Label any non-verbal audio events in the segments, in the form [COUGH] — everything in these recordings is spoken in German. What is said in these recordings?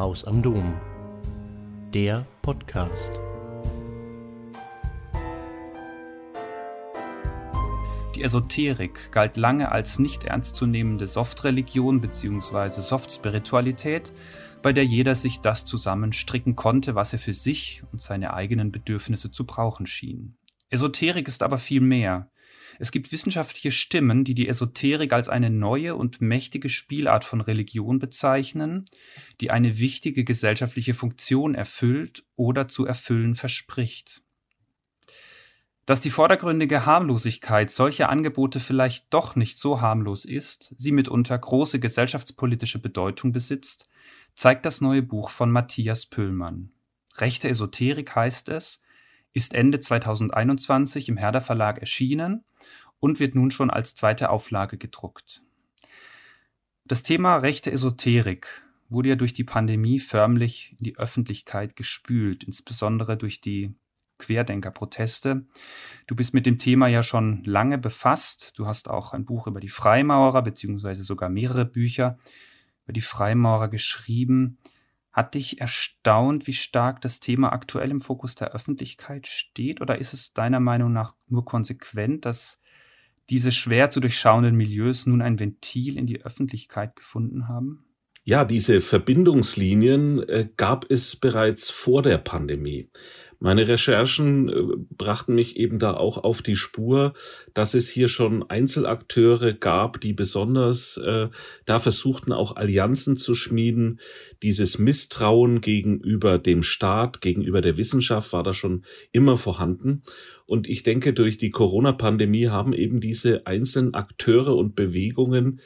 Haus am Dom. Der Podcast. Die Esoterik galt lange als nicht ernstzunehmende Softreligion bzw. Softspiritualität, bei der jeder sich das zusammenstricken konnte, was er für sich und seine eigenen Bedürfnisse zu brauchen schien. Esoterik ist aber viel mehr. Es gibt wissenschaftliche Stimmen, die die Esoterik als eine neue und mächtige Spielart von Religion bezeichnen, die eine wichtige gesellschaftliche Funktion erfüllt oder zu erfüllen verspricht. Dass die vordergründige Harmlosigkeit solcher Angebote vielleicht doch nicht so harmlos ist, sie mitunter große gesellschaftspolitische Bedeutung besitzt, zeigt das neue Buch von Matthias Pöhlmann. Rechte Esoterik heißt es, ist Ende 2021 im Herder Verlag erschienen und wird nun schon als zweite Auflage gedruckt. Das Thema rechte Esoterik wurde ja durch die Pandemie förmlich in die Öffentlichkeit gespült, insbesondere durch die Querdenker-Proteste. Du bist mit dem Thema ja schon lange befasst. Du hast auch ein Buch über die Freimaurer, beziehungsweise sogar mehrere Bücher über die Freimaurer geschrieben. Hat dich erstaunt, wie stark das Thema aktuell im Fokus der Öffentlichkeit steht? Oder ist es deiner Meinung nach nur konsequent, dass diese schwer zu durchschauenden Milieus nun ein Ventil in die Öffentlichkeit gefunden haben? Ja, diese Verbindungslinien äh, gab es bereits vor der Pandemie. Meine Recherchen äh, brachten mich eben da auch auf die Spur, dass es hier schon Einzelakteure gab, die besonders äh, da versuchten, auch Allianzen zu schmieden. Dieses Misstrauen gegenüber dem Staat, gegenüber der Wissenschaft war da schon immer vorhanden. Und ich denke, durch die Corona-Pandemie haben eben diese einzelnen Akteure und Bewegungen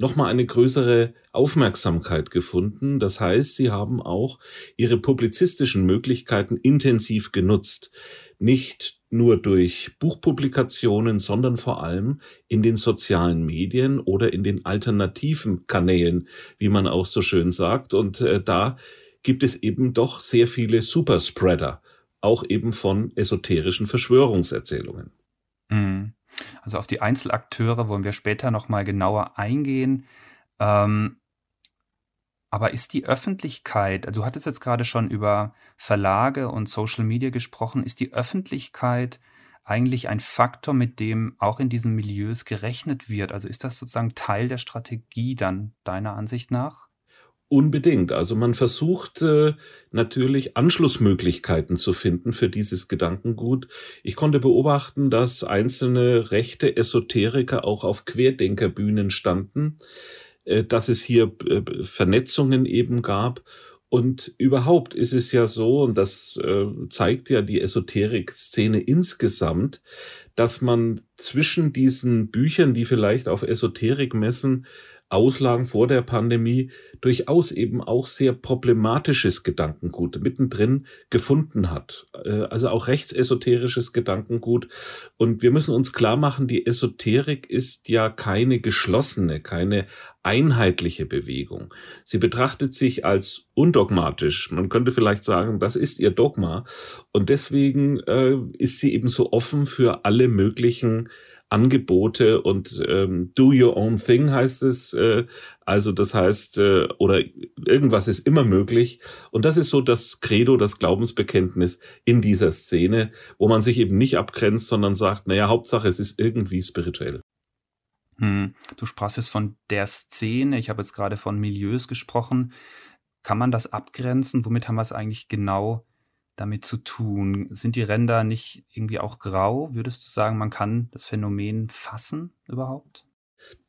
nochmal eine größere Aufmerksamkeit gefunden. Das heißt, sie haben auch ihre publizistischen Möglichkeiten intensiv genutzt. Nicht nur durch Buchpublikationen, sondern vor allem in den sozialen Medien oder in den alternativen Kanälen, wie man auch so schön sagt. Und äh, da gibt es eben doch sehr viele Superspreader, auch eben von esoterischen Verschwörungserzählungen. Mhm. Also auf die Einzelakteure wollen wir später nochmal genauer eingehen. Ähm, aber ist die Öffentlichkeit, also du hattest jetzt gerade schon über Verlage und Social Media gesprochen, ist die Öffentlichkeit eigentlich ein Faktor, mit dem auch in diesen Milieus gerechnet wird? Also ist das sozusagen Teil der Strategie dann deiner Ansicht nach? Unbedingt. Also man versucht äh, natürlich Anschlussmöglichkeiten zu finden für dieses Gedankengut. Ich konnte beobachten, dass einzelne rechte Esoteriker auch auf Querdenkerbühnen standen, äh, dass es hier äh, Vernetzungen eben gab. Und überhaupt ist es ja so, und das äh, zeigt ja die Esoterik-Szene insgesamt, dass man zwischen diesen Büchern, die vielleicht auf Esoterik messen, Auslagen vor der Pandemie durchaus eben auch sehr problematisches Gedankengut mittendrin gefunden hat. Äh, also auch rechtsesoterisches Gedankengut. Und wir müssen uns klar machen, die Esoterik ist ja keine geschlossene, keine einheitliche Bewegung. Sie betrachtet sich als undogmatisch. Man könnte vielleicht sagen, das ist ihr Dogma. Und deswegen äh, ist sie eben so offen für alle möglichen Angebote und ähm, do your own thing heißt es. Äh, also das heißt, äh, oder irgendwas ist immer möglich. Und das ist so das Credo, das Glaubensbekenntnis in dieser Szene, wo man sich eben nicht abgrenzt, sondern sagt, naja, Hauptsache es ist irgendwie spirituell. Hm. Du sprachst jetzt von der Szene, ich habe jetzt gerade von Milieus gesprochen. Kann man das abgrenzen? Womit haben wir es eigentlich genau damit zu tun? Sind die Ränder nicht irgendwie auch grau? Würdest du sagen, man kann das Phänomen fassen überhaupt?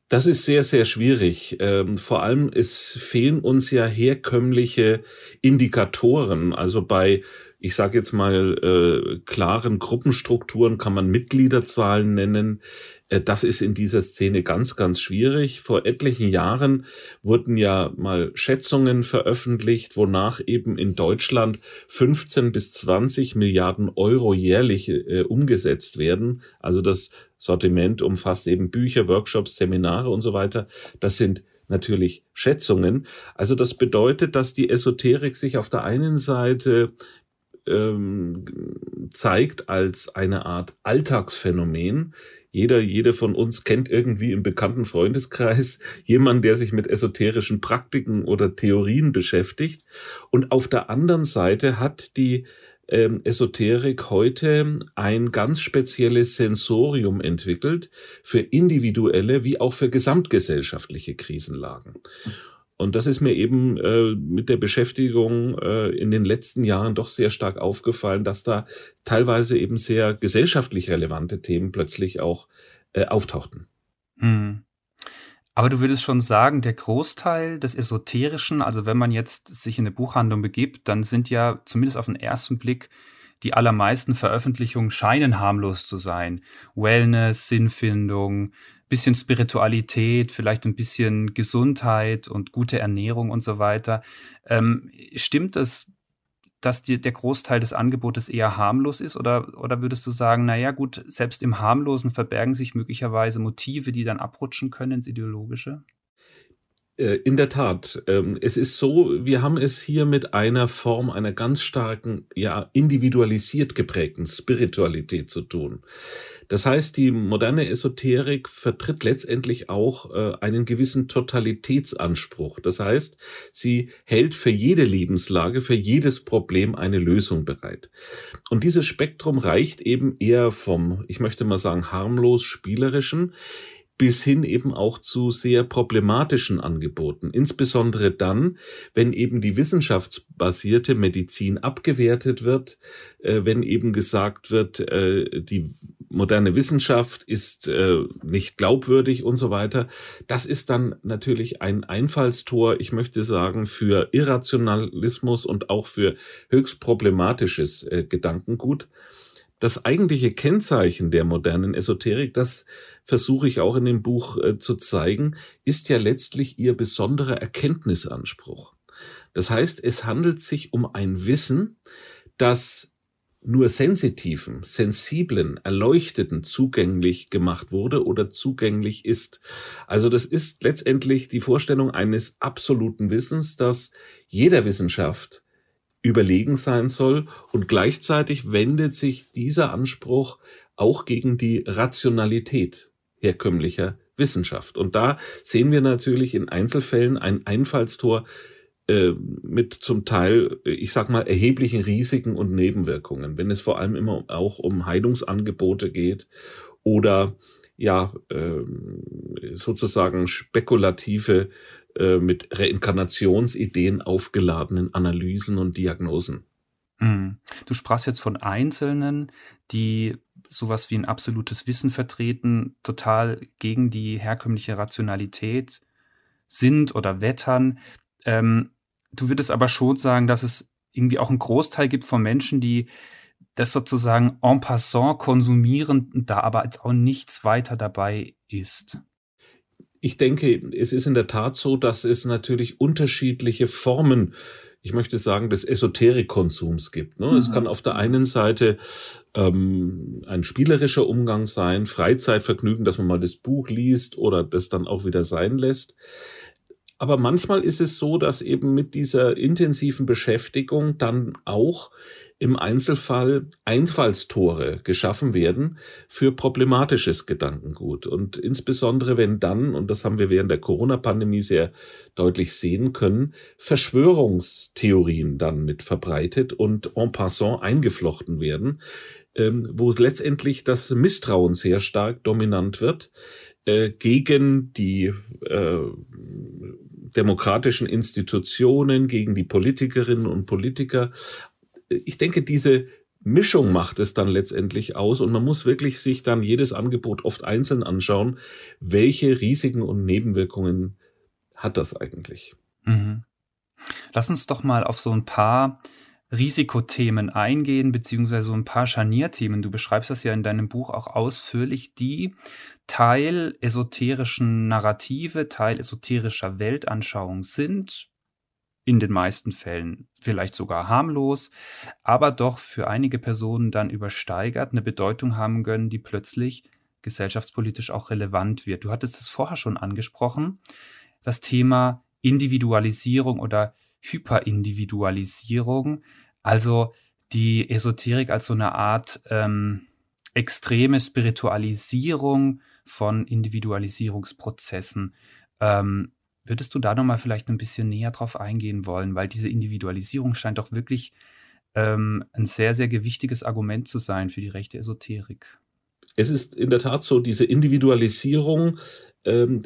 Das ist sehr, sehr schwierig. Ähm, vor allem, es fehlen uns ja herkömmliche Indikatoren. Also bei, ich sage jetzt mal, äh, klaren Gruppenstrukturen kann man Mitgliederzahlen nennen. Äh, das ist in dieser Szene ganz, ganz schwierig. Vor etlichen Jahren wurden ja mal Schätzungen veröffentlicht, wonach eben in Deutschland 15 bis 20 Milliarden Euro jährlich äh, umgesetzt werden. Also das Sortiment umfasst eben Bücher, Workshops, Seminare und so weiter. Das sind natürlich Schätzungen. Also das bedeutet, dass die Esoterik sich auf der einen Seite ähm, zeigt als eine Art Alltagsphänomen, jeder, jede von uns kennt irgendwie im bekannten Freundeskreis [LAUGHS] jemanden, der sich mit esoterischen Praktiken oder Theorien beschäftigt. Und auf der anderen Seite hat die ähm, Esoterik heute ein ganz spezielles Sensorium entwickelt für individuelle wie auch für gesamtgesellschaftliche Krisenlagen. Und das ist mir eben äh, mit der Beschäftigung äh, in den letzten Jahren doch sehr stark aufgefallen, dass da teilweise eben sehr gesellschaftlich relevante Themen plötzlich auch äh, auftauchten. Hm. Aber du würdest schon sagen, der Großteil des Esoterischen, also wenn man jetzt sich in eine Buchhandlung begibt, dann sind ja zumindest auf den ersten Blick die allermeisten Veröffentlichungen scheinen harmlos zu sein. Wellness, Sinnfindung, bisschen Spiritualität, vielleicht ein bisschen Gesundheit und gute Ernährung und so weiter. Ähm, stimmt es, dass die, der Großteil des Angebotes eher harmlos ist? Oder, oder würdest du sagen, naja, gut, selbst im Harmlosen verbergen sich möglicherweise Motive, die dann abrutschen können ins Ideologische? Äh, in der Tat. Ähm, es ist so, wir haben es hier mit einer Form einer ganz starken, ja, individualisiert geprägten Spiritualität zu tun. Das heißt, die moderne Esoterik vertritt letztendlich auch äh, einen gewissen Totalitätsanspruch. Das heißt, sie hält für jede Lebenslage, für jedes Problem eine Lösung bereit. Und dieses Spektrum reicht eben eher vom, ich möchte mal sagen, harmlos spielerischen bis hin eben auch zu sehr problematischen Angeboten. Insbesondere dann, wenn eben die wissenschaftsbasierte Medizin abgewertet wird, äh, wenn eben gesagt wird, äh, die moderne Wissenschaft ist äh, nicht glaubwürdig und so weiter. Das ist dann natürlich ein Einfallstor, ich möchte sagen, für Irrationalismus und auch für höchst problematisches äh, Gedankengut. Das eigentliche Kennzeichen der modernen Esoterik, das versuche ich auch in dem Buch äh, zu zeigen, ist ja letztlich ihr besonderer Erkenntnisanspruch. Das heißt, es handelt sich um ein Wissen, das nur sensitiven, sensiblen, erleuchteten zugänglich gemacht wurde oder zugänglich ist. Also das ist letztendlich die Vorstellung eines absoluten Wissens, das jeder Wissenschaft überlegen sein soll und gleichzeitig wendet sich dieser Anspruch auch gegen die Rationalität herkömmlicher Wissenschaft. Und da sehen wir natürlich in Einzelfällen ein Einfallstor äh, mit zum Teil, ich sag mal, erheblichen Risiken und Nebenwirkungen, wenn es vor allem immer auch um Heilungsangebote geht oder ja äh, sozusagen spekulative äh, mit Reinkarnationsideen aufgeladenen Analysen und Diagnosen. Mhm. Du sprachst jetzt von Einzelnen, die sowas wie ein absolutes Wissen vertreten, total gegen die herkömmliche Rationalität sind oder wettern. Ähm, du würdest aber schon sagen, dass es irgendwie auch einen Großteil gibt von Menschen, die das sozusagen en passant konsumieren, da aber als auch nichts weiter dabei ist. Ich denke, es ist in der Tat so, dass es natürlich unterschiedliche Formen ich möchte sagen, des Esoterikkonsums gibt. Ne? Mhm. Es kann auf der einen Seite ähm, ein spielerischer Umgang sein, Freizeitvergnügen, dass man mal das Buch liest oder das dann auch wieder sein lässt. Aber manchmal ist es so, dass eben mit dieser intensiven Beschäftigung dann auch im Einzelfall Einfallstore geschaffen werden für problematisches Gedankengut. Und insbesondere wenn dann, und das haben wir während der Corona-Pandemie sehr deutlich sehen können, Verschwörungstheorien dann mit verbreitet und en passant eingeflochten werden, ähm, wo letztendlich das Misstrauen sehr stark dominant wird äh, gegen die äh, demokratischen Institutionen, gegen die Politikerinnen und Politiker, ich denke, diese Mischung macht es dann letztendlich aus und man muss wirklich sich dann jedes Angebot oft einzeln anschauen, welche Risiken und Nebenwirkungen hat das eigentlich. Mhm. Lass uns doch mal auf so ein paar Risikothemen eingehen, beziehungsweise so ein paar Scharnierthemen. Du beschreibst das ja in deinem Buch auch ausführlich, die Teil esoterischen Narrative, Teil esoterischer Weltanschauung sind, in den meisten Fällen vielleicht sogar harmlos, aber doch für einige Personen dann übersteigert eine Bedeutung haben können, die plötzlich gesellschaftspolitisch auch relevant wird. Du hattest es vorher schon angesprochen, das Thema Individualisierung oder Hyperindividualisierung, also die Esoterik als so eine Art ähm, extreme Spiritualisierung von Individualisierungsprozessen. Ähm, würdest du da nochmal vielleicht ein bisschen näher drauf eingehen wollen? Weil diese Individualisierung scheint doch wirklich ähm, ein sehr, sehr gewichtiges Argument zu sein für die rechte Esoterik. Es ist in der Tat so, diese Individualisierung ähm,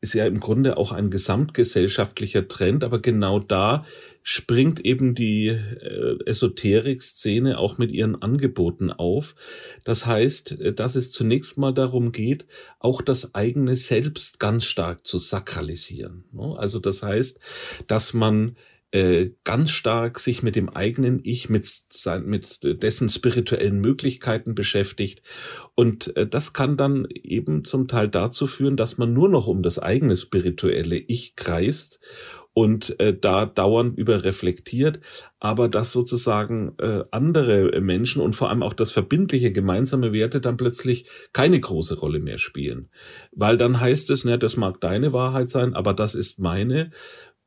ist ja im Grunde auch ein gesamtgesellschaftlicher Trend, aber genau da springt eben die äh, Esoterik-Szene auch mit ihren Angeboten auf. Das heißt, äh, dass es zunächst mal darum geht, auch das eigene Selbst ganz stark zu sakralisieren. Ne? Also das heißt, dass man äh, ganz stark sich mit dem eigenen Ich, mit, sein, mit dessen spirituellen Möglichkeiten beschäftigt. Und äh, das kann dann eben zum Teil dazu führen, dass man nur noch um das eigene spirituelle Ich kreist und äh, da dauernd über reflektiert, aber dass sozusagen äh, andere Menschen und vor allem auch das verbindliche gemeinsame Werte dann plötzlich keine große Rolle mehr spielen. Weil dann heißt es, ne, das mag deine Wahrheit sein, aber das ist meine.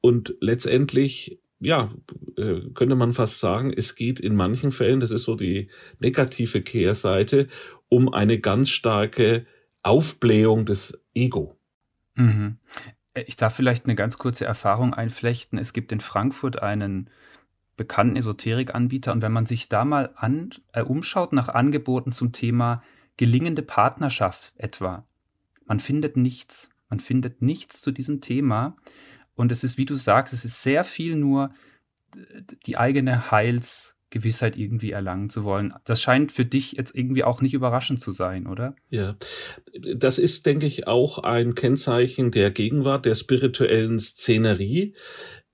Und letztendlich, ja, äh, könnte man fast sagen, es geht in manchen Fällen, das ist so die negative Kehrseite, um eine ganz starke Aufblähung des Ego. Mhm. Ich darf vielleicht eine ganz kurze Erfahrung einflechten. Es gibt in Frankfurt einen bekannten Esoterikanbieter und wenn man sich da mal an, äh, umschaut nach Angeboten zum Thema gelingende Partnerschaft etwa, man findet nichts. Man findet nichts zu diesem Thema. Und es ist, wie du sagst, es ist sehr viel nur die eigene Heilsgewissheit irgendwie erlangen zu wollen. Das scheint für dich jetzt irgendwie auch nicht überraschend zu sein, oder? Ja, das ist, denke ich, auch ein Kennzeichen der Gegenwart, der spirituellen Szenerie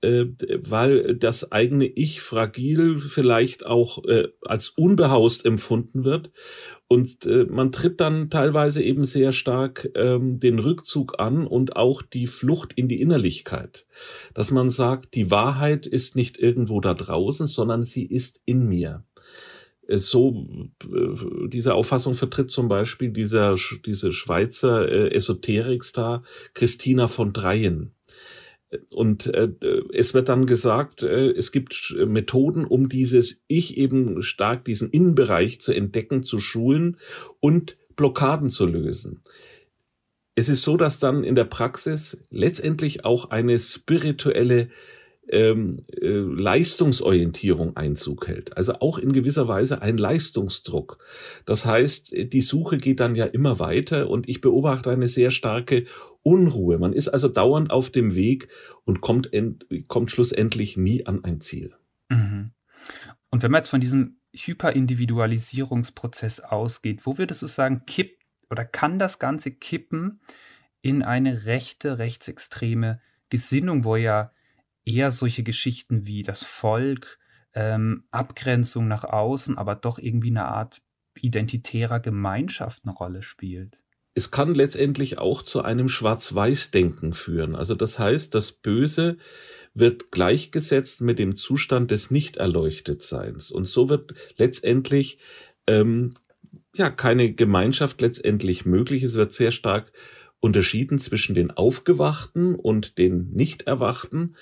äh, weil das eigene Ich fragil vielleicht auch äh, als unbehaust empfunden wird. Und äh, man tritt dann teilweise eben sehr stark ähm, den Rückzug an und auch die Flucht in die Innerlichkeit. Dass man sagt, die Wahrheit ist nicht irgendwo da draußen, sondern sie ist in mir äh, so äh, diese Auffassung vertritt zum Beispiel dieser diese Schweizer äh, Esoterikstar Christina von Dreien. Und äh, es wird dann gesagt, äh, es gibt Methoden, um dieses Ich eben stark, diesen Innenbereich zu entdecken, zu schulen und Blockaden zu lösen. Es ist so, dass dann in der Praxis letztendlich auch eine spirituelle ähm, äh, Leistungsorientierung Einzug hält. Also auch in gewisser Weise ein Leistungsdruck. Das heißt, die Suche geht dann ja immer weiter und ich beobachte eine sehr starke Unruhe. Man ist also dauernd auf dem Weg und kommt, kommt schlussendlich nie an ein Ziel. Mhm. Und wenn man jetzt von diesem Hyperindividualisierungsprozess ausgeht, wo würdest du sagen, kippt oder kann das Ganze kippen in eine rechte, rechtsextreme Gesinnung, wo ja eher solche Geschichten wie das Volk, ähm, Abgrenzung nach außen, aber doch irgendwie eine Art identitärer Gemeinschaft eine Rolle spielt. Es kann letztendlich auch zu einem Schwarz-Weiß-Denken führen. Also das heißt, das Böse wird gleichgesetzt mit dem Zustand des Nicht-Erleuchtetseins. Und so wird letztendlich ähm, ja keine Gemeinschaft letztendlich möglich. Es wird sehr stark unterschieden zwischen den Aufgewachten und den Nicht-Erwachten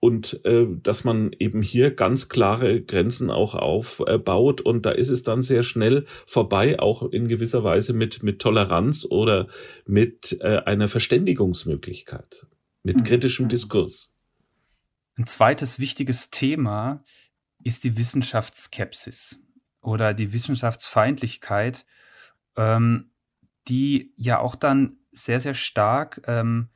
und äh, dass man eben hier ganz klare Grenzen auch aufbaut und da ist es dann sehr schnell vorbei, auch in gewisser Weise mit mit Toleranz oder mit äh, einer Verständigungsmöglichkeit, mit mhm. kritischem Diskurs. Ein zweites wichtiges Thema ist die Wissenschaftsskepsis oder die Wissenschaftsfeindlichkeit, ähm, die ja auch dann sehr, sehr stark ähm,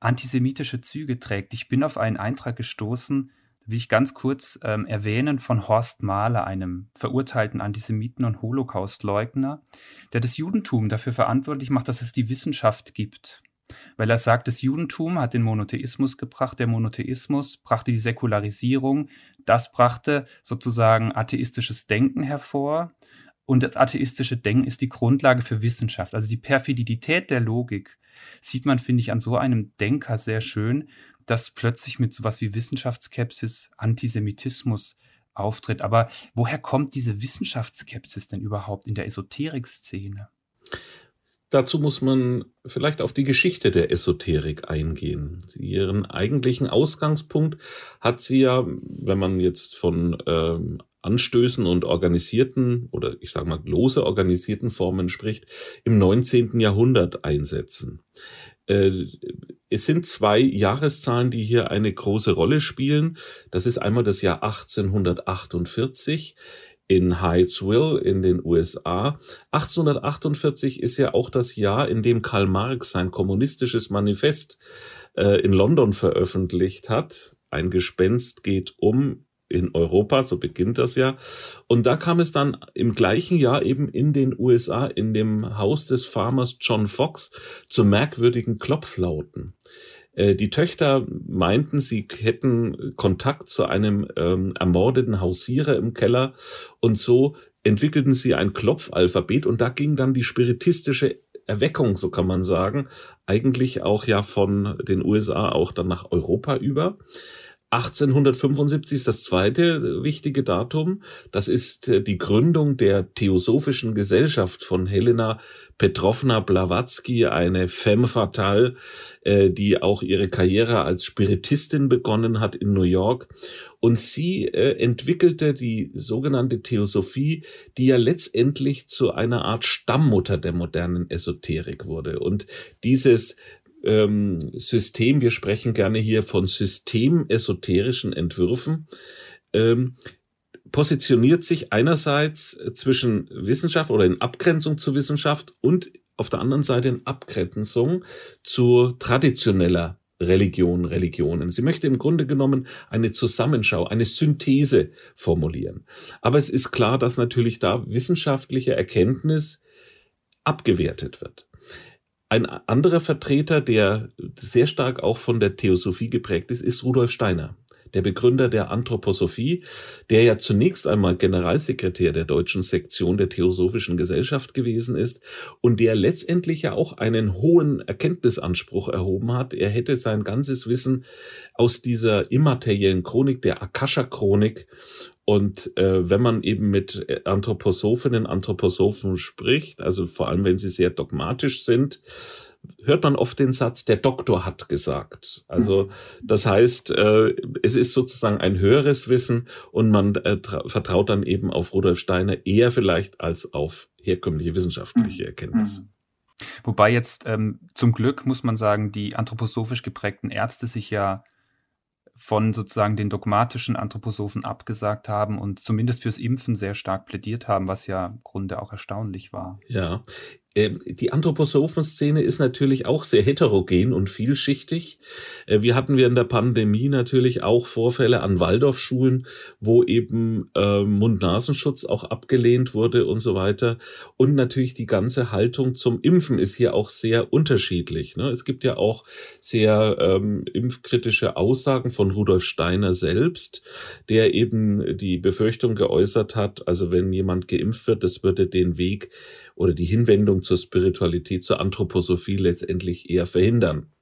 antisemitische Züge trägt. Ich bin auf einen Eintrag gestoßen, will ich ganz kurz ähm, erwähnen, von Horst Mahler, einem verurteilten Antisemiten und Holocaustleugner, der das Judentum dafür verantwortlich macht, dass es die Wissenschaft gibt. Weil er sagt, das Judentum hat den Monotheismus gebracht, der Monotheismus brachte die Säkularisierung, das brachte sozusagen atheistisches Denken hervor und das atheistische Denken ist die Grundlage für Wissenschaft. Also die Perfidität der Logik sieht man, finde ich, an so einem Denker sehr schön, dass plötzlich mit sowas wie Wissenschaftsskepsis Antisemitismus auftritt. Aber woher kommt diese Wissenschaftsskepsis denn überhaupt in der Esoterik-Szene? Dazu muss man vielleicht auf die Geschichte der Esoterik eingehen. Ihren eigentlichen Ausgangspunkt hat sie ja, wenn man jetzt von ähm, Anstößen und organisierten oder ich sage mal lose organisierten Formen spricht, im 19. Jahrhundert einsetzen. Äh, es sind zwei Jahreszahlen, die hier eine große Rolle spielen. Das ist einmal das Jahr 1848 in Hyattsville in den USA. 1848 ist ja auch das Jahr, in dem Karl Marx sein kommunistisches Manifest äh, in London veröffentlicht hat. Ein Gespenst geht um in Europa, so beginnt das ja. Und da kam es dann im gleichen Jahr eben in den USA in dem Haus des Farmers John Fox zu merkwürdigen Klopflauten. Äh, die Töchter meinten, sie hätten Kontakt zu einem ähm, ermordeten Hausierer im Keller und so entwickelten sie ein Klopfalphabet und da ging dann die spiritistische Erweckung, so kann man sagen, eigentlich auch ja von den USA auch dann nach Europa über. 1875 ist das zweite wichtige Datum. Das ist äh, die Gründung der Theosophischen Gesellschaft von Helena Petrovna Blavatsky, eine femme fatale, äh, die auch ihre Karriere als Spiritistin begonnen hat in New York. Und sie äh, entwickelte die sogenannte Theosophie, die ja letztendlich zu einer Art Stammmutter der modernen Esoterik wurde. Und dieses ähm, System, wir sprechen gerne hier von systemesoterischen Entwürfen, ähm, positioniert sich einerseits zwischen Wissenschaft oder in Abgrenzung zur Wissenschaft und auf der anderen Seite in Abgrenzung zu traditioneller Religion, Religionen. Sie möchte im Grunde genommen eine Zusammenschau, eine Synthese formulieren. Aber es ist klar, dass natürlich da wissenschaftliche Erkenntnis abgewertet wird. Ein anderer Vertreter, der sehr stark auch von der Theosophie geprägt ist, ist Rudolf Steiner, der Begründer der Anthroposophie, der ja zunächst einmal Generalsekretär der deutschen Sektion der Theosophischen Gesellschaft gewesen ist und der letztendlich ja auch einen hohen Erkenntnisanspruch erhoben hat. Er hätte sein ganzes Wissen aus dieser immateriellen Chronik, der Akasha-Chronik und äh, wenn man eben mit Anthroposophinnen, Anthroposophen spricht, also vor allem wenn sie sehr dogmatisch sind, hört man oft den Satz, der Doktor hat gesagt. Also das heißt, äh, es ist sozusagen ein höheres Wissen und man äh, vertraut dann eben auf Rudolf Steiner eher vielleicht als auf herkömmliche wissenschaftliche mhm. Erkenntnis. Mhm. Wobei jetzt ähm, zum Glück muss man sagen, die anthroposophisch geprägten Ärzte sich ja von sozusagen den dogmatischen Anthroposophen abgesagt haben und zumindest fürs Impfen sehr stark plädiert haben, was ja im Grunde auch erstaunlich war. Ja, die Anthroposophen-Szene ist natürlich auch sehr heterogen und vielschichtig. Äh, wir hatten in der Pandemie natürlich auch Vorfälle an Waldorfschulen, wo eben äh, Mund-Nasenschutz auch abgelehnt wurde und so weiter. Und natürlich die ganze Haltung zum Impfen ist hier auch sehr unterschiedlich. Ne? Es gibt ja auch sehr ähm, impfkritische Aussagen von Rudolf Steiner selbst, der eben die Befürchtung geäußert hat, also wenn jemand geimpft wird, das würde den Weg oder die Hinwendung zur Spiritualität, zur Anthroposophie letztendlich eher verhindern.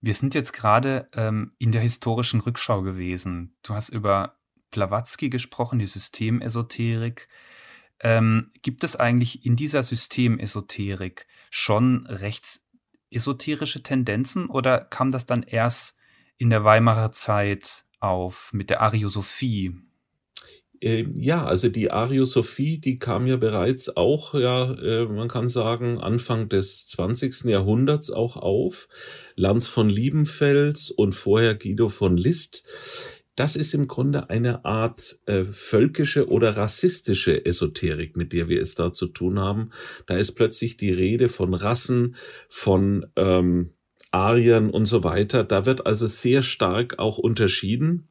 Wir sind jetzt gerade ähm, in der historischen Rückschau gewesen. Du hast über Blavatsky gesprochen, die Systemesoterik. Ähm, gibt es eigentlich in dieser Systemesoterik schon rechtsesoterische Tendenzen oder kam das dann erst in der Weimarer Zeit auf mit der Ariosophie? Ähm, ja, also die Ariosophie, die kam ja bereits auch, ja, äh, man kann sagen, Anfang des 20. Jahrhunderts auch auf. Lanz von Liebenfels und vorher Guido von List. Das ist im Grunde eine Art äh, völkische oder rassistische Esoterik, mit der wir es da zu tun haben. Da ist plötzlich die Rede von Rassen, von ähm, Ariern und so weiter. Da wird also sehr stark auch unterschieden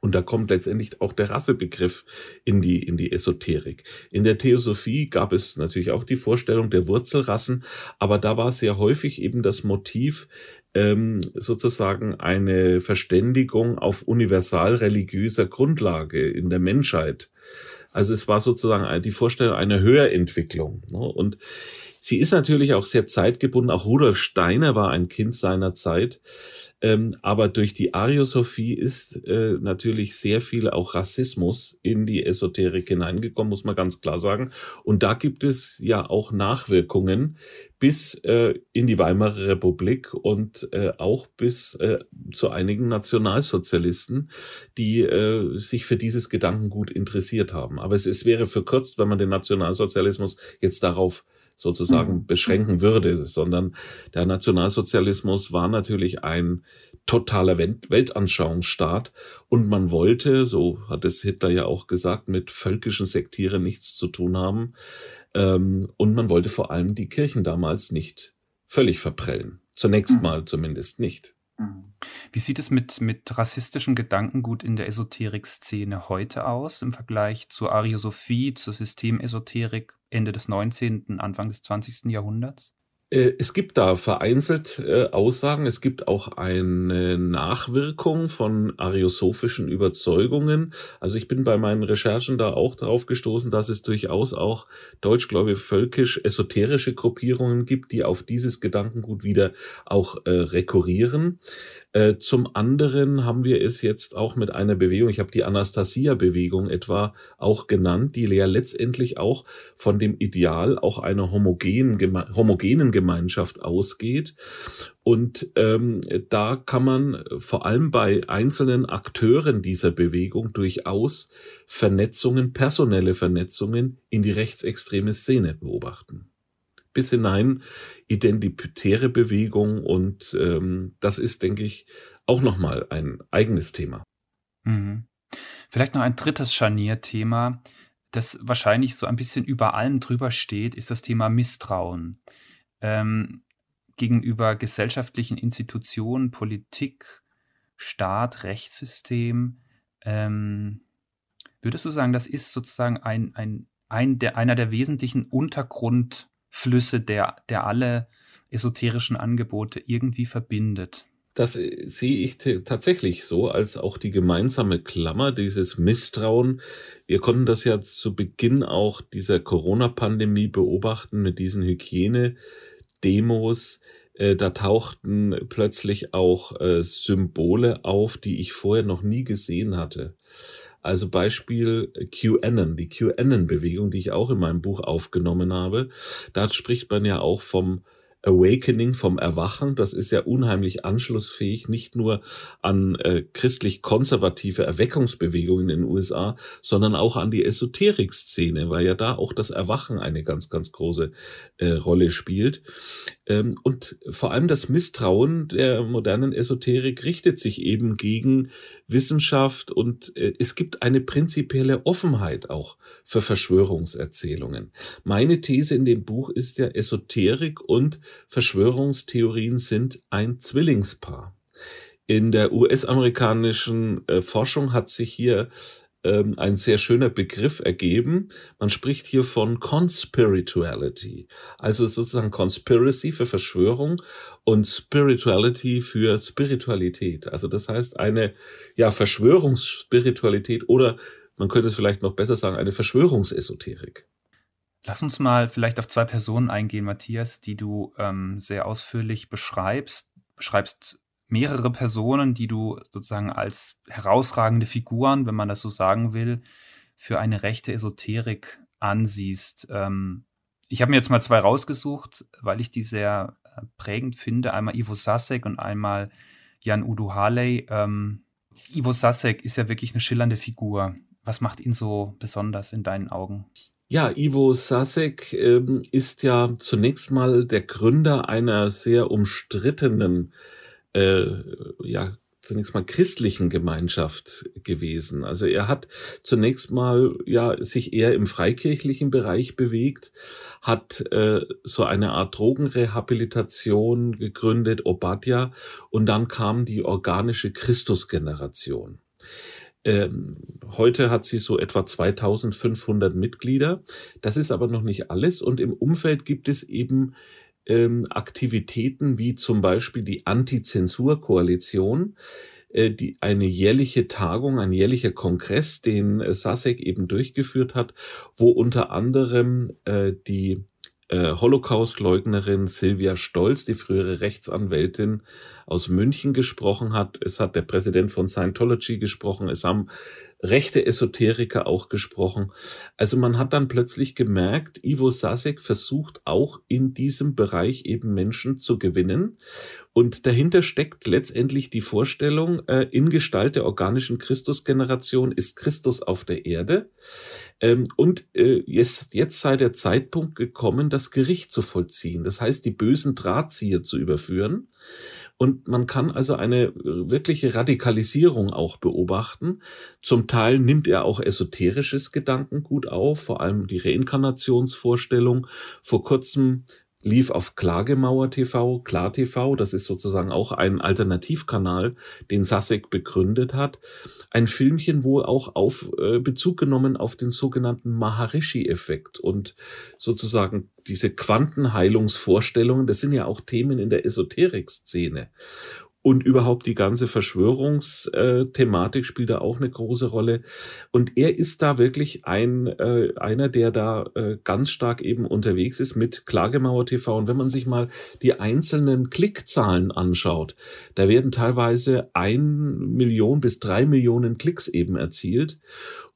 und da kommt letztendlich auch der Rassebegriff in die, in die Esoterik. In der Theosophie gab es natürlich auch die Vorstellung der Wurzelrassen, aber da war sehr häufig eben das Motiv, ähm, sozusagen eine Verständigung auf universal religiöser Grundlage in der Menschheit. Also es war sozusagen die Vorstellung einer Höherentwicklung. Ne? Und sie ist natürlich auch sehr zeitgebunden. Auch Rudolf Steiner war ein Kind seiner Zeit. Ähm, aber durch die Ariosophie ist äh, natürlich sehr viel auch Rassismus in die Esoterik hineingekommen, muss man ganz klar sagen. Und da gibt es ja auch Nachwirkungen bis äh, in die Weimarer Republik und äh, auch bis äh, zu einigen Nationalsozialisten, die äh, sich für dieses Gedankengut interessiert haben. Aber es, es wäre verkürzt, wenn man den Nationalsozialismus jetzt darauf sozusagen mhm. beschränken würde, sondern der Nationalsozialismus war natürlich ein totaler Weltanschauungsstaat und man wollte, so hat es Hitler ja auch gesagt, mit völkischen Sektieren nichts zu tun haben ähm, und man wollte vor allem die Kirchen damals nicht völlig verprellen. Zunächst mhm. mal zumindest nicht. Mhm. Wie sieht es mit, mit rassistischem Gedankengut in der Esoterik-Szene heute aus im Vergleich zur Ariosophie, zur Systemesoterik Ende des 19., Anfang des 20. Jahrhunderts? Äh, es gibt da vereinzelt äh, Aussagen. Es gibt auch eine Nachwirkung von ariosophischen Überzeugungen. Also ich bin bei meinen Recherchen da auch darauf gestoßen, dass es durchaus auch deutschgläubige völkisch esoterische Gruppierungen gibt, die auf dieses Gedankengut wieder auch äh, rekurrieren. Äh, zum anderen haben wir es jetzt auch mit einer Bewegung, ich habe die Anastasia-Bewegung etwa auch genannt, die ja letztendlich auch von dem Ideal auch einer homogenen, homogenen Gemeinschaft ausgeht. Und ähm, da kann man vor allem bei einzelnen Akteuren dieser Bewegung durchaus Vernetzungen, personelle Vernetzungen in die rechtsextreme Szene beobachten bis hinein identitäre Bewegung und ähm, das ist, denke ich, auch nochmal ein eigenes Thema. Mhm. Vielleicht noch ein drittes Scharnierthema, das wahrscheinlich so ein bisschen über allem drüber steht, ist das Thema Misstrauen ähm, gegenüber gesellschaftlichen Institutionen, Politik, Staat, Rechtssystem. Ähm, würdest du sagen, das ist sozusagen ein, ein, ein der, einer der wesentlichen Untergrund- Flüsse, der, der alle esoterischen Angebote irgendwie verbindet. Das äh, sehe ich tatsächlich so, als auch die gemeinsame Klammer, dieses Misstrauen. Wir konnten das ja zu Beginn auch dieser Corona-Pandemie beobachten mit diesen Hygiene-Demos. Äh, da tauchten plötzlich auch äh, Symbole auf, die ich vorher noch nie gesehen hatte. Also Beispiel QAnon, die QAnon-Bewegung, die ich auch in meinem Buch aufgenommen habe. Da spricht man ja auch vom Awakening, vom Erwachen. Das ist ja unheimlich anschlussfähig, nicht nur an äh, christlich-konservative Erweckungsbewegungen in den USA, sondern auch an die Esoterik-Szene, weil ja da auch das Erwachen eine ganz, ganz große äh, Rolle spielt. Ähm, und vor allem das Misstrauen der modernen Esoterik richtet sich eben gegen Wissenschaft und äh, es gibt eine prinzipielle Offenheit auch für Verschwörungserzählungen. Meine These in dem Buch ist ja, Esoterik und Verschwörungstheorien sind ein Zwillingspaar. In der US-amerikanischen äh, Forschung hat sich hier ähm, ein sehr schöner Begriff ergeben. Man spricht hier von Conspirituality, also sozusagen Conspiracy für Verschwörung und Spirituality für Spiritualität. Also das heißt eine ja Verschwörungsspiritualität oder man könnte es vielleicht noch besser sagen eine Verschwörungsesoterik. Lass uns mal vielleicht auf zwei Personen eingehen, Matthias, die du ähm, sehr ausführlich beschreibst. Beschreibst mehrere Personen, die du sozusagen als herausragende Figuren, wenn man das so sagen will, für eine rechte Esoterik ansiehst. Ähm, ich habe mir jetzt mal zwei rausgesucht, weil ich die sehr äh, prägend finde. Einmal Ivo Sasek und einmal Jan Udo Harley. Ähm, Ivo Sasek ist ja wirklich eine schillernde Figur. Was macht ihn so besonders in deinen Augen? Ja, Ivo Sasek ähm, ist ja zunächst mal der Gründer einer sehr umstrittenen äh, ja zunächst mal christlichen Gemeinschaft gewesen. Also er hat zunächst mal ja sich eher im freikirchlichen Bereich bewegt, hat äh, so eine Art Drogenrehabilitation gegründet, Obadja, und dann kam die organische Christusgeneration. Ähm, heute hat sie so etwa 2500 Mitglieder. Das ist aber noch nicht alles. Und im Umfeld gibt es eben ähm, Aktivitäten wie zum Beispiel die Anti-Zensur-Koalition, äh, die eine jährliche Tagung, ein jährlicher Kongress, den äh, Sasek eben durchgeführt hat, wo unter anderem äh, die äh, Holocaust-Leugnerin Silvia Stolz, die frühere Rechtsanwältin aus München gesprochen hat. Es hat der Präsident von Scientology gesprochen. Es haben rechte Esoteriker auch gesprochen. Also man hat dann plötzlich gemerkt, Ivo Sasek versucht auch in diesem Bereich eben Menschen zu gewinnen. Und dahinter steckt letztendlich die Vorstellung, äh, in Gestalt der organischen Christusgeneration ist Christus auf der Erde. Ähm, und äh, jetzt, jetzt sei der Zeitpunkt gekommen, das Gericht zu vollziehen. Das heißt, die bösen Drahtzieher zu überführen. Und man kann also eine äh, wirkliche Radikalisierung auch beobachten. Zum Teil nimmt er auch esoterisches Gedankengut auf, vor allem die Reinkarnationsvorstellung. Vor kurzem lief auf Klagemauer TV, Klar TV, das ist sozusagen auch ein Alternativkanal, den Sasek begründet hat. Ein Filmchen, wo auch auf äh, Bezug genommen auf den sogenannten Maharishi-Effekt und sozusagen diese Quantenheilungsvorstellungen, das sind ja auch Themen in der Esoterik-Szene. Und überhaupt die ganze Verschwörungsthematik spielt da auch eine große Rolle. Und er ist da wirklich ein äh, einer, der da äh, ganz stark eben unterwegs ist mit Klagemauer TV. Und wenn man sich mal die einzelnen Klickzahlen anschaut, da werden teilweise ein Million bis drei Millionen Klicks eben erzielt.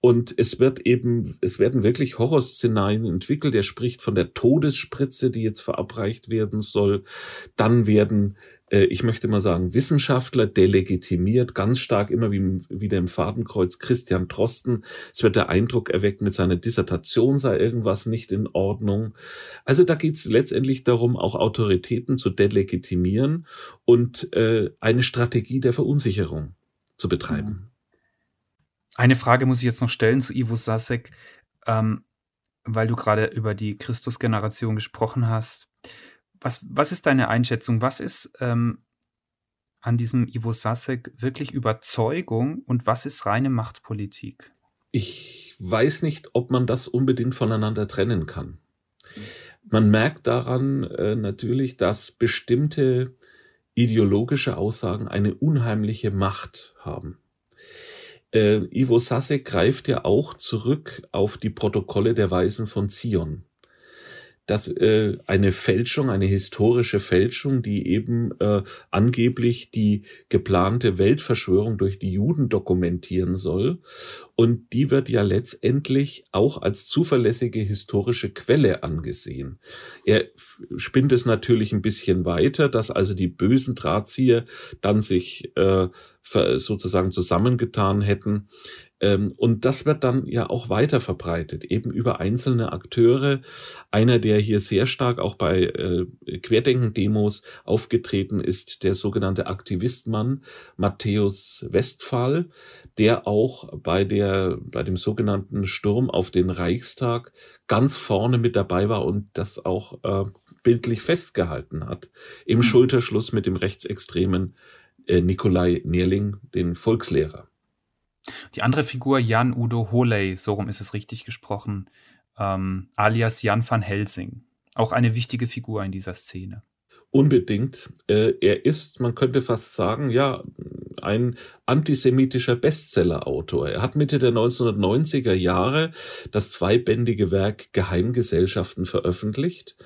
Und es wird eben, es werden wirklich Horrorszenarien entwickelt. Er spricht von der Todesspritze, die jetzt verabreicht werden soll. Dann werden äh, ich möchte mal sagen, Wissenschaftler delegitimiert, ganz stark immer wie wieder im Fadenkreuz Christian Drosten. Es wird der Eindruck erweckt, mit seiner Dissertation sei irgendwas nicht in Ordnung. Also da geht es letztendlich darum, auch Autoritäten zu delegitimieren und äh, eine Strategie der Verunsicherung zu betreiben. Eine Frage muss ich jetzt noch stellen zu Ivo Sasek, ähm, weil du gerade über die Christusgeneration gesprochen hast. Was, was ist deine Einschätzung? Was ist ähm, an diesem Ivo Sasek wirklich Überzeugung und was ist reine Machtpolitik? Ich weiß nicht, ob man das unbedingt voneinander trennen kann. Man merkt daran äh, natürlich, dass bestimmte ideologische Aussagen eine unheimliche Macht haben. Äh, Ivo Sasek greift ja auch zurück auf die Protokolle der Weisen von Zion dass äh, eine Fälschung, eine historische Fälschung, die eben äh, angeblich die geplante Weltverschwörung durch die Juden dokumentieren soll. Und die wird ja letztendlich auch als zuverlässige historische Quelle angesehen. Er spinnt es natürlich ein bisschen weiter, dass also die bösen Drahtzieher dann sich äh, sozusagen zusammengetan hätten und das wird dann ja auch weiter verbreitet, eben über einzelne Akteure. Einer, der hier sehr stark auch bei äh, Querdenken-Demos aufgetreten ist, der sogenannte Aktivistmann Matthäus Westphal, der auch bei der, bei dem sogenannten Sturm auf den Reichstag ganz vorne mit dabei war und das auch äh, bildlich festgehalten hat. Im mhm. Schulterschluss mit dem rechtsextremen äh, Nikolai Nerling, den Volkslehrer. Die andere Figur, Jan Udo Holey, so rum ist es richtig gesprochen, ähm, alias Jan van Helsing. Auch eine wichtige Figur in dieser Szene. Unbedingt. Äh, er ist, man könnte fast sagen, ja, ein antisemitischer Bestsellerautor. Er hat Mitte der 1990er Jahre das zweibändige Werk Geheimgesellschaften veröffentlicht.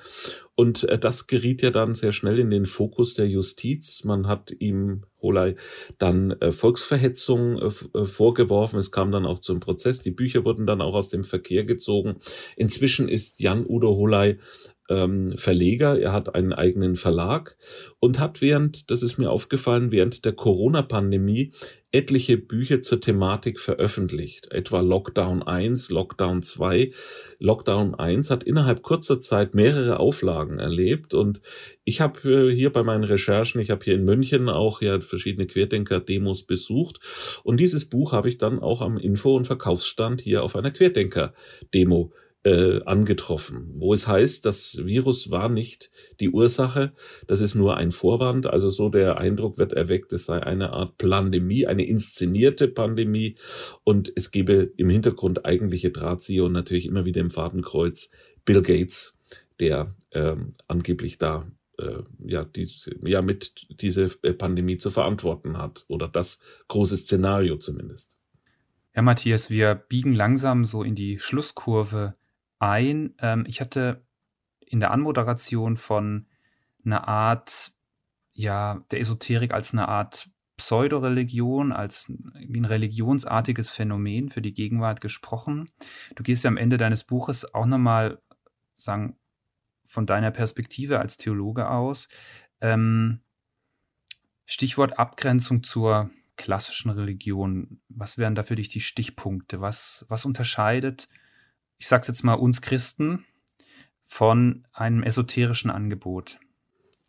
Und äh, das geriet ja dann sehr schnell in den Fokus der Justiz. Man hat ihm Holei dann äh, Volksverhetzung vorgeworfen. Es kam dann auch zum Prozess. Die Bücher wurden dann auch aus dem Verkehr gezogen. Inzwischen ist Jan Udo Holei ähm, Verleger, er hat einen eigenen Verlag und hat während, das ist mir aufgefallen, während der Corona-Pandemie etliche Bücher zur Thematik veröffentlicht, etwa Lockdown 1, Lockdown 2. Lockdown 1 hat innerhalb kurzer Zeit mehrere Auflagen erlebt und ich habe äh, hier bei meinen Recherchen, ich habe hier in München auch ja verschiedene Querdenker-Demos besucht und dieses Buch habe ich dann auch am Info- und Verkaufsstand hier auf einer Querdenker-Demo äh, angetroffen, wo es heißt, das Virus war nicht die Ursache, das ist nur ein Vorwand. Also so der Eindruck wird erweckt, es sei eine Art Pandemie, eine inszenierte Pandemie und es gebe im Hintergrund eigentliche Drahtzieher und natürlich immer wieder im Fadenkreuz Bill Gates, der ähm, angeblich da äh, ja, die, ja mit diese äh, Pandemie zu verantworten hat oder das große Szenario zumindest. Ja, Matthias, wir biegen langsam so in die Schlusskurve ein. Ähm, ich hatte in der Anmoderation von einer Art, ja, der Esoterik als eine Art Pseudoreligion, als ein religionsartiges Phänomen für die Gegenwart gesprochen. Du gehst ja am Ende deines Buches auch nochmal, sagen, von deiner Perspektive als Theologe aus. Ähm, Stichwort Abgrenzung zur klassischen Religion. Was wären da für dich die Stichpunkte? Was, was unterscheidet, ich sag's jetzt mal, uns Christen von einem esoterischen Angebot?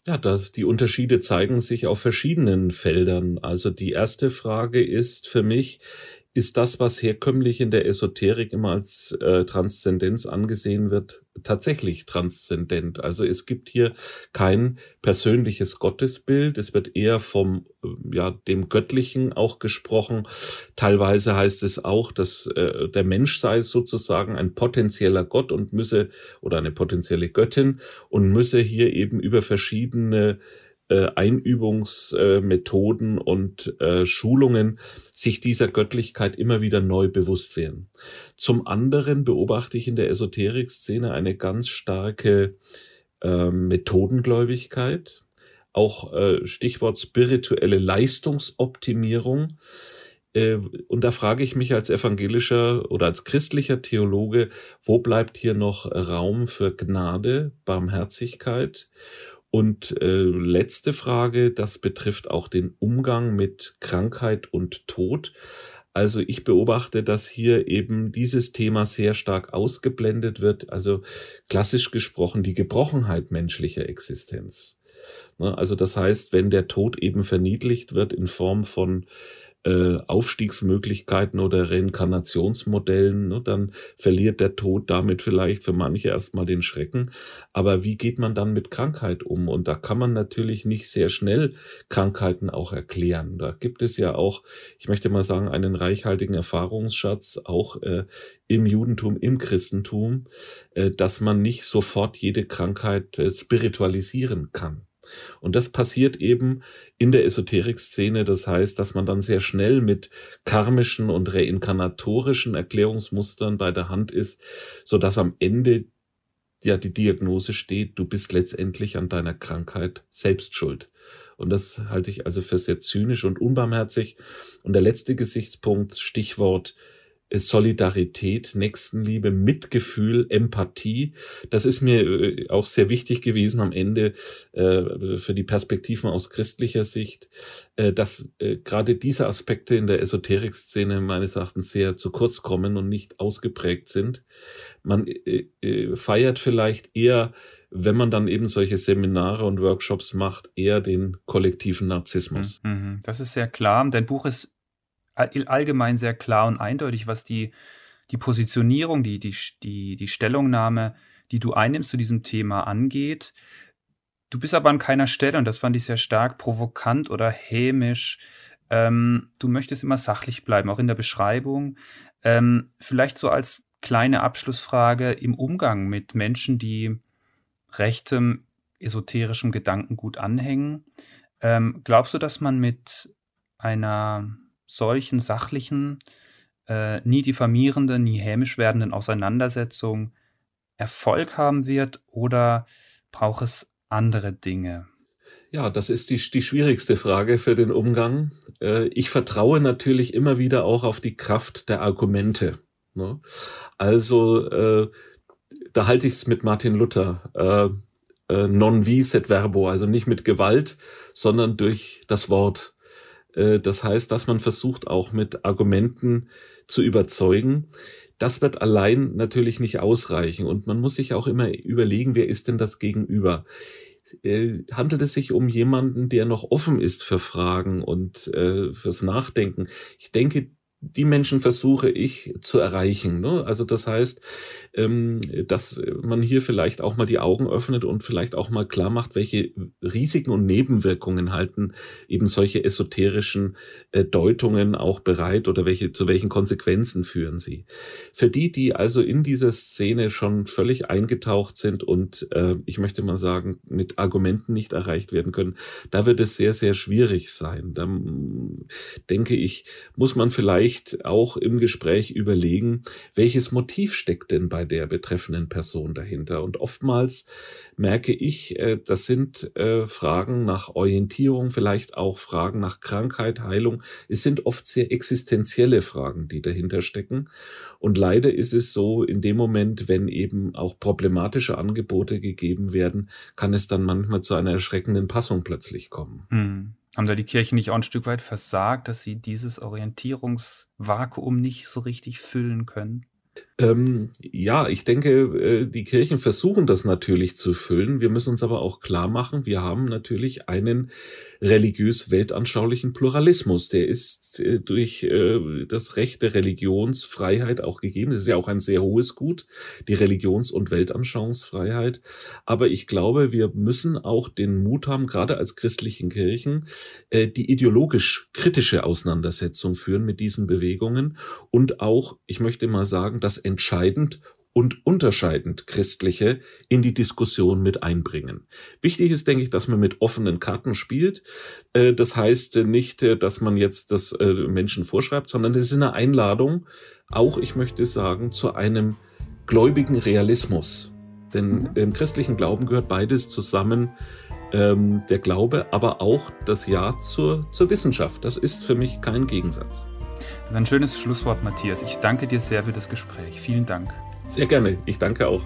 Ja, das, die Unterschiede zeigen sich auf verschiedenen Feldern. Also die erste Frage ist für mich, ist das, was herkömmlich in der Esoterik immer als äh, Transzendenz angesehen wird, tatsächlich transzendent. Also es gibt hier kein persönliches Gottesbild. Es wird eher vom, äh, ja, dem Göttlichen auch gesprochen. Teilweise heißt es auch, dass äh, der Mensch sei sozusagen ein potenzieller Gott und müsse, oder eine potenzielle Göttin und müsse hier eben über verschiedene äh, Einübungsmethoden äh, und äh, Schulungen sich dieser Göttlichkeit immer wieder neu bewusst werden. Zum anderen beobachte ich in der Esoterik-Szene eine ganz starke äh, Methodengläubigkeit, auch äh, Stichwort spirituelle Leistungsoptimierung. Äh, und da frage ich mich als evangelischer oder als christlicher Theologe, wo bleibt hier noch Raum für Gnade, Barmherzigkeit und äh, letzte Frage, das betrifft auch den Umgang mit Krankheit und Tod. Also ich beobachte, dass hier eben dieses Thema sehr stark ausgeblendet wird. Also klassisch gesprochen die Gebrochenheit menschlicher Existenz. Ne, also das heißt, wenn der Tod eben verniedlicht wird in Form von äh, Aufstiegsmöglichkeiten oder Reinkarnationsmodellen, ne, dann verliert der Tod damit vielleicht für manche erstmal den Schrecken. Aber wie geht man dann mit Krankheit um? Und da kann man natürlich nicht sehr schnell Krankheiten auch erklären. Da gibt es ja auch, ich möchte mal sagen, einen reichhaltigen Erfahrungsschatz auch äh, im Judentum, im Christentum, äh, dass man nicht sofort jede Krankheit äh, spiritualisieren kann. Und das passiert eben in der Esoterik-Szene. Das heißt, dass man dann sehr schnell mit karmischen und reinkarnatorischen Erklärungsmustern bei der Hand ist, so dass am Ende ja die Diagnose steht, du bist letztendlich an deiner Krankheit selbst schuld. Und das halte ich also für sehr zynisch und unbarmherzig. Und der letzte Gesichtspunkt, Stichwort Solidarität, Nächstenliebe, Mitgefühl, Empathie. Das ist mir äh, auch sehr wichtig gewesen am Ende äh, für die Perspektiven aus christlicher Sicht, äh, dass gerade diese Aspekte in der Esoterik-Szene meines Erachtens sehr zu kurz kommen und nicht ausgeprägt sind. Man feiert vielleicht eher wenn man dann eben solche Seminare und Workshops macht, eher den kollektiven Narzissmus. Mhm, mhm. Das ist sehr klar. Dein Buch ist allgemein sehr klar und eindeutig, was die, die Positionierung, die, die, die, die Stellungnahme, die du einnimmst zu diesem Thema angeht. Du bist aber an keiner Stelle, und das fand ich sehr stark, provokant oder hämisch. Ähm, du möchtest immer sachlich bleiben, auch in der Beschreibung. Ähm, vielleicht so als kleine Abschlussfrage im Umgang mit Menschen, die rechtem, esoterischem Gedankengut anhängen. Ähm, glaubst du, dass man mit einer solchen sachlichen, äh, nie diffamierenden, nie hämisch werdenden Auseinandersetzungen Erfolg haben wird oder braucht es andere Dinge? Ja, das ist die, die schwierigste Frage für den Umgang. Äh, ich vertraue natürlich immer wieder auch auf die Kraft der Argumente. Ne? Also, äh, da halte ich es mit Martin Luther. Äh, äh, non vi sed verbo, also nicht mit Gewalt, sondern durch das Wort. Äh, das heißt, dass man versucht auch mit Argumenten zu überzeugen. Das wird allein natürlich nicht ausreichen und man muss sich auch immer überlegen, wer ist denn das Gegenüber? Äh, handelt es sich um jemanden, der noch offen ist für Fragen und äh, fürs Nachdenken? Ich denke, die Menschen versuche ich zu erreichen. Ne? Also das heißt, ähm, dass man hier vielleicht auch mal die Augen öffnet und vielleicht auch mal klar macht, welche Risiken und Nebenwirkungen halten eben solche esoterischen äh, Deutungen auch bereit oder welche zu welchen Konsequenzen führen sie. Für die, die also in dieser Szene schon völlig eingetaucht sind und äh, ich möchte mal sagen, mit Argumenten nicht erreicht werden können, da wird es sehr, sehr schwierig sein. Da denke ich, muss man vielleicht vielleicht auch im Gespräch überlegen, welches Motiv steckt denn bei der betreffenden Person dahinter. Und oftmals merke ich, äh, das sind äh, Fragen nach Orientierung, vielleicht auch Fragen nach Krankheit, Heilung. Es sind oft sehr existenzielle Fragen, die dahinter stecken. Und leider ist es so, in dem Moment, wenn eben auch problematische Angebote gegeben werden, kann es dann manchmal zu einer erschreckenden Passung plötzlich kommen. Mhm. Haben da die Kirchen nicht auch ein Stück weit versagt, dass sie dieses Orientierungsvakuum nicht so richtig füllen können? Ähm, ja, ich denke, äh, die Kirchen versuchen das natürlich zu füllen. Wir müssen uns aber auch klar machen, wir haben natürlich einen religiös-weltanschaulichen Pluralismus. Der ist äh, durch äh, das Recht der Religionsfreiheit auch gegeben. Das ist ja auch ein sehr hohes Gut, die Religions- und Weltanschauungsfreiheit. Aber ich glaube, wir müssen auch den Mut haben, gerade als christlichen Kirchen, die ideologisch kritische Auseinandersetzung führen mit diesen Bewegungen und auch, ich möchte mal sagen, das entscheidend und unterscheidend Christliche in die Diskussion mit einbringen. Wichtig ist, denke ich, dass man mit offenen Karten spielt. Äh, das heißt nicht, äh, dass man jetzt das äh, Menschen vorschreibt, sondern das ist eine Einladung, auch, ich möchte sagen, zu einem gläubigen Realismus. Denn mhm. im christlichen Glauben gehört beides zusammen, ähm, der Glaube, aber auch das Ja zur, zur Wissenschaft. Das ist für mich kein Gegensatz. Das ist ein schönes Schlusswort, Matthias. Ich danke dir sehr für das Gespräch. Vielen Dank. Sehr gerne. Ich danke auch.